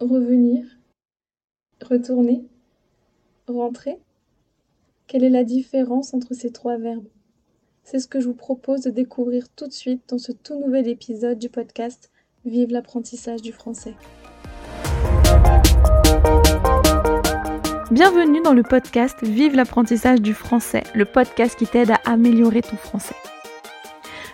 revenir, retourner, rentrer Quelle est la différence entre ces trois verbes? C'est ce que je vous propose de découvrir tout de suite dans ce tout nouvel épisode du podcast Vive l'apprentissage du français. Bienvenue dans le podcast Vive l'apprentissage du français, le podcast qui t'aide à améliorer ton français.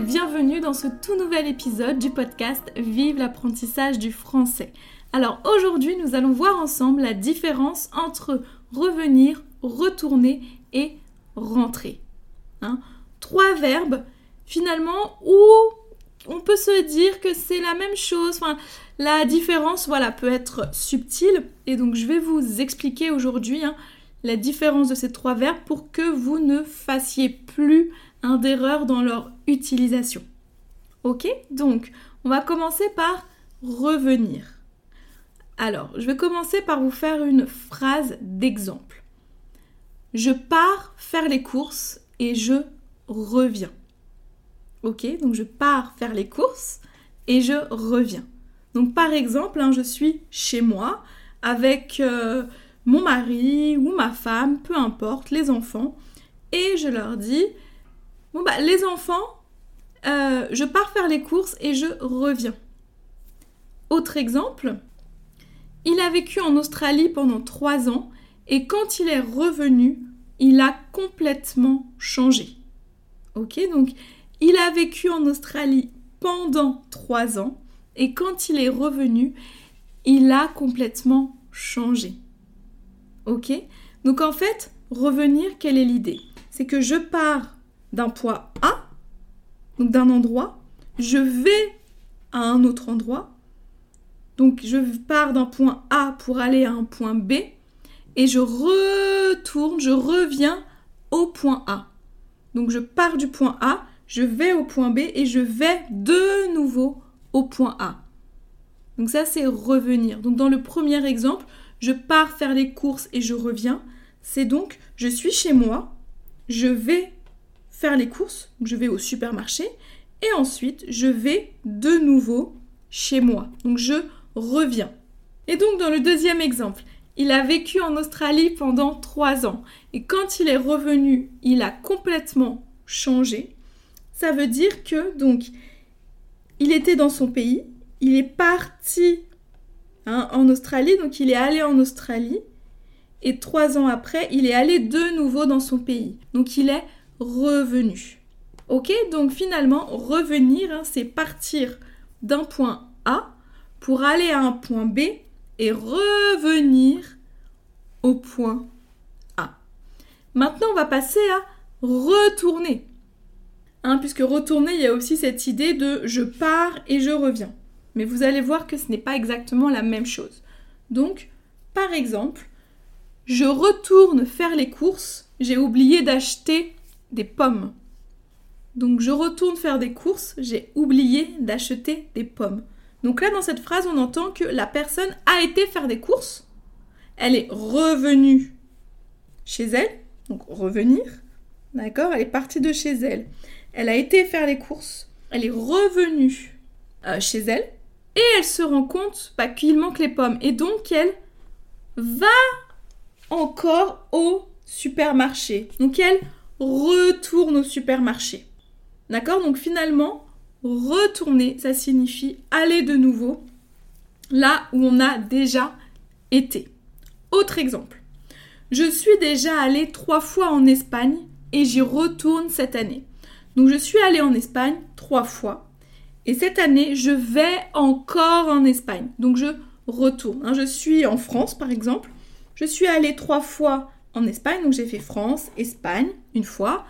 Bienvenue dans ce tout nouvel épisode du podcast Vive l'apprentissage du français. Alors aujourd'hui nous allons voir ensemble la différence entre revenir, retourner et rentrer. Hein? Trois verbes finalement où on peut se dire que c'est la même chose. Enfin, la différence voilà, peut être subtile et donc je vais vous expliquer aujourd'hui hein, la différence de ces trois verbes pour que vous ne fassiez plus d'erreurs dans leur utilisation. Ok Donc, on va commencer par revenir. Alors, je vais commencer par vous faire une phrase d'exemple. Je pars faire les courses et je reviens. Ok Donc, je pars faire les courses et je reviens. Donc, par exemple, hein, je suis chez moi avec euh, mon mari ou ma femme, peu importe, les enfants, et je leur dis Bon, bah, les enfants, euh, je pars faire les courses et je reviens. Autre exemple, il a vécu en Australie pendant trois ans et quand il est revenu, il a complètement changé. Ok, donc il a vécu en Australie pendant trois ans et quand il est revenu, il a complètement changé. Ok Donc en fait, revenir, quelle est l'idée? C'est que je pars d'un point A, donc d'un endroit, je vais à un autre endroit. Donc je pars d'un point A pour aller à un point B et je retourne, je reviens au point A. Donc je pars du point A, je vais au point B et je vais de nouveau au point A. Donc ça c'est revenir. Donc dans le premier exemple, je pars faire les courses et je reviens. C'est donc je suis chez moi, je vais faire les courses, je vais au supermarché et ensuite je vais de nouveau chez moi. Donc je reviens. Et donc dans le deuxième exemple, il a vécu en Australie pendant trois ans et quand il est revenu, il a complètement changé. Ça veut dire que donc il était dans son pays, il est parti hein, en Australie, donc il est allé en Australie et trois ans après, il est allé de nouveau dans son pays. Donc il est revenu. Ok, donc finalement, revenir, hein, c'est partir d'un point A pour aller à un point B et revenir au point A. Maintenant, on va passer à retourner. Hein, puisque retourner, il y a aussi cette idée de je pars et je reviens. Mais vous allez voir que ce n'est pas exactement la même chose. Donc, par exemple, je retourne faire les courses, j'ai oublié d'acheter des pommes. Donc je retourne faire des courses, j'ai oublié d'acheter des pommes. Donc là, dans cette phrase, on entend que la personne a été faire des courses, elle est revenue chez elle, donc revenir, d'accord Elle est partie de chez elle. Elle a été faire les courses, elle est revenue euh, chez elle, et elle se rend compte bah, qu'il manque les pommes. Et donc, elle va encore au supermarché. Donc, elle retourne au supermarché. D'accord? Donc finalement, retourner, ça signifie aller de nouveau là où on a déjà été. Autre exemple. Je suis déjà allée trois fois en Espagne et j'y retourne cette année. Donc je suis allée en Espagne trois fois et cette année je vais encore en Espagne. Donc je retourne. Hein. Je suis en France par exemple. Je suis allée trois fois en Espagne. Donc j'ai fait France, Espagne une fois,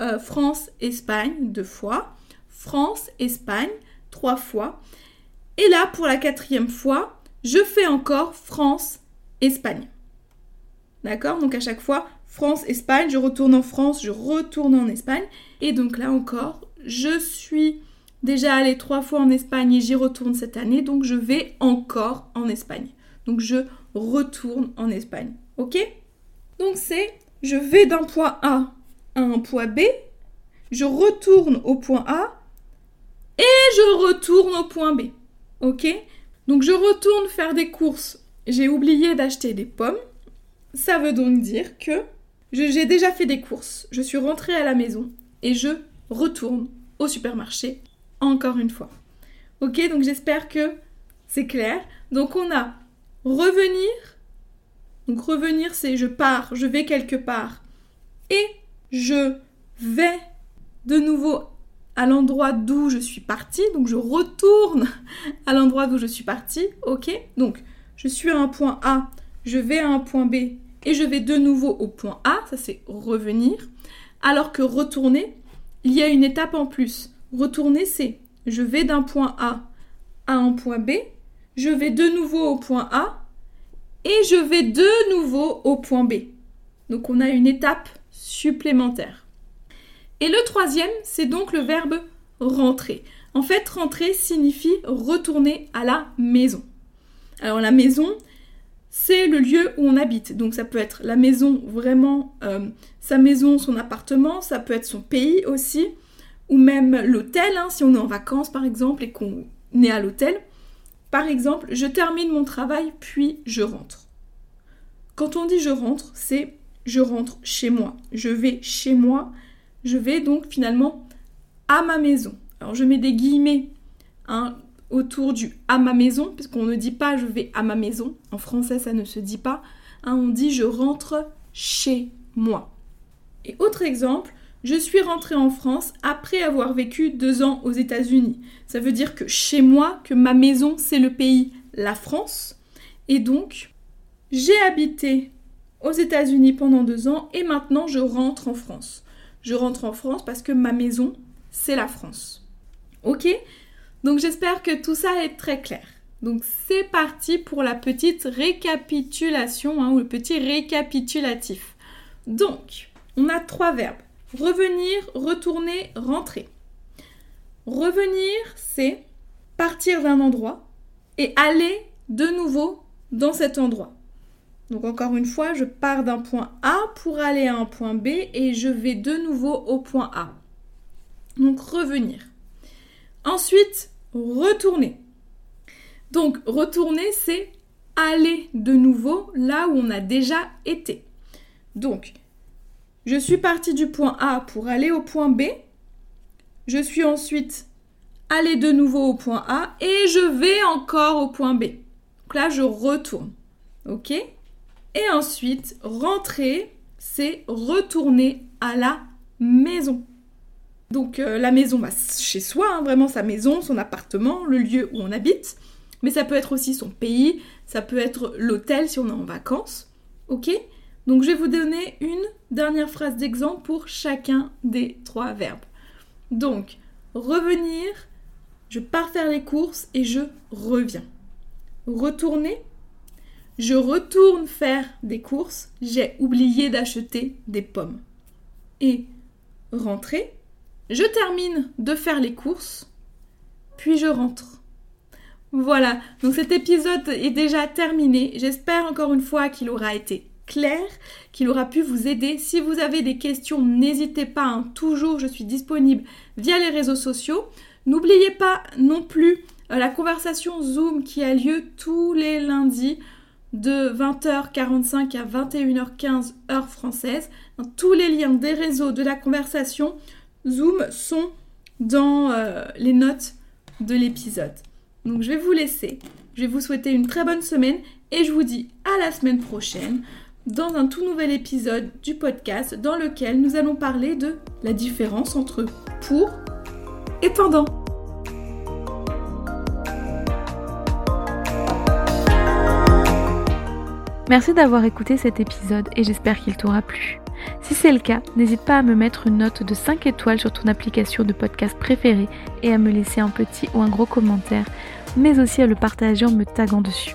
euh, France, Espagne deux fois, France, Espagne trois fois. Et là, pour la quatrième fois, je fais encore France, Espagne. D'accord? Donc à chaque fois, France, Espagne, je retourne en France, je retourne en Espagne. Et donc là encore, je suis déjà allée trois fois en Espagne et j'y retourne cette année, donc je vais encore en Espagne. Donc je retourne en Espagne. Ok? Donc c'est je vais d'un point A à un point B, je retourne au point A et je retourne au point B. Ok? Donc je retourne faire des courses. J'ai oublié d'acheter des pommes. Ça veut donc dire que j'ai déjà fait des courses. Je suis rentrée à la maison et je retourne au supermarché encore une fois. Ok, donc j'espère que c'est clair. Donc on a revenir. Donc revenir, c'est je pars, je vais quelque part. Et je vais de nouveau à l'endroit d'où je suis partie. Donc je retourne à l'endroit d'où je suis partie. Ok, donc je suis à un point A, je vais à un point B et je vais de nouveau au point A. Ça c'est revenir. Alors que retourner, il y a une étape en plus. Retourner, c'est je vais d'un point A à un point B, je vais de nouveau au point A et je vais de nouveau au point B. Donc on a une étape supplémentaire. Et le troisième, c'est donc le verbe rentrer. En fait, rentrer signifie retourner à la maison. Alors la maison, c'est le lieu où on habite. Donc ça peut être la maison vraiment, euh, sa maison, son appartement, ça peut être son pays aussi, ou même l'hôtel, hein, si on est en vacances par exemple et qu'on est à l'hôtel. Par exemple, je termine mon travail puis je rentre. Quand on dit je rentre, c'est je rentre chez moi. Je vais chez moi. Je vais donc finalement à ma maison. Alors je mets des guillemets hein, autour du à ma maison, parce qu'on ne dit pas je vais à ma maison. En français, ça ne se dit pas. Hein, on dit je rentre chez moi. Et autre exemple, je suis rentrée en France après avoir vécu deux ans aux États-Unis. Ça veut dire que chez moi, que ma maison, c'est le pays, la France. Et donc, j'ai habité aux États-Unis pendant deux ans et maintenant je rentre en France. Je rentre en France parce que ma maison, c'est la France. Ok? Donc j'espère que tout ça est très clair. Donc c'est parti pour la petite récapitulation hein, ou le petit récapitulatif. Donc, on a trois verbes. Revenir, retourner, rentrer. Revenir, c'est partir d'un endroit et aller de nouveau dans cet endroit. Donc encore une fois, je pars d'un point A pour aller à un point B et je vais de nouveau au point A. Donc revenir. Ensuite, retourner. Donc retourner, c'est aller de nouveau là où on a déjà été. Donc je suis partie du point A pour aller au point B. Je suis ensuite allée de nouveau au point A et je vais encore au point B. Donc là, je retourne. OK? Et ensuite, rentrer, c'est retourner à la maison. Donc euh, la maison, bah, chez soi, hein, vraiment sa maison, son appartement, le lieu où on habite. Mais ça peut être aussi son pays, ça peut être l'hôtel si on est en vacances. OK? Donc je vais vous donner une dernière phrase d'exemple pour chacun des trois verbes. Donc, revenir, je pars faire les courses et je reviens. Retourner, je retourne faire des courses, j'ai oublié d'acheter des pommes. Et rentrer, je termine de faire les courses, puis je rentre. Voilà, donc cet épisode est déjà terminé. J'espère encore une fois qu'il aura été qu'il aura pu vous aider. Si vous avez des questions, n'hésitez pas, hein. toujours je suis disponible via les réseaux sociaux. N'oubliez pas non plus euh, la conversation Zoom qui a lieu tous les lundis de 20h45 à 21h15 heure française. Tous les liens des réseaux de la conversation Zoom sont dans euh, les notes de l'épisode. Donc je vais vous laisser. Je vais vous souhaiter une très bonne semaine et je vous dis à la semaine prochaine dans un tout nouvel épisode du podcast dans lequel nous allons parler de la différence entre pour et pendant. Merci d'avoir écouté cet épisode et j'espère qu'il t'aura plu. Si c'est le cas, n'hésite pas à me mettre une note de 5 étoiles sur ton application de podcast préférée et à me laisser un petit ou un gros commentaire, mais aussi à le partager en me taguant dessus.